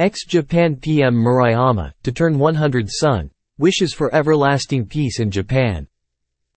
Ex-Japan PM Murayama, to turn 100 son wishes for everlasting peace in Japan.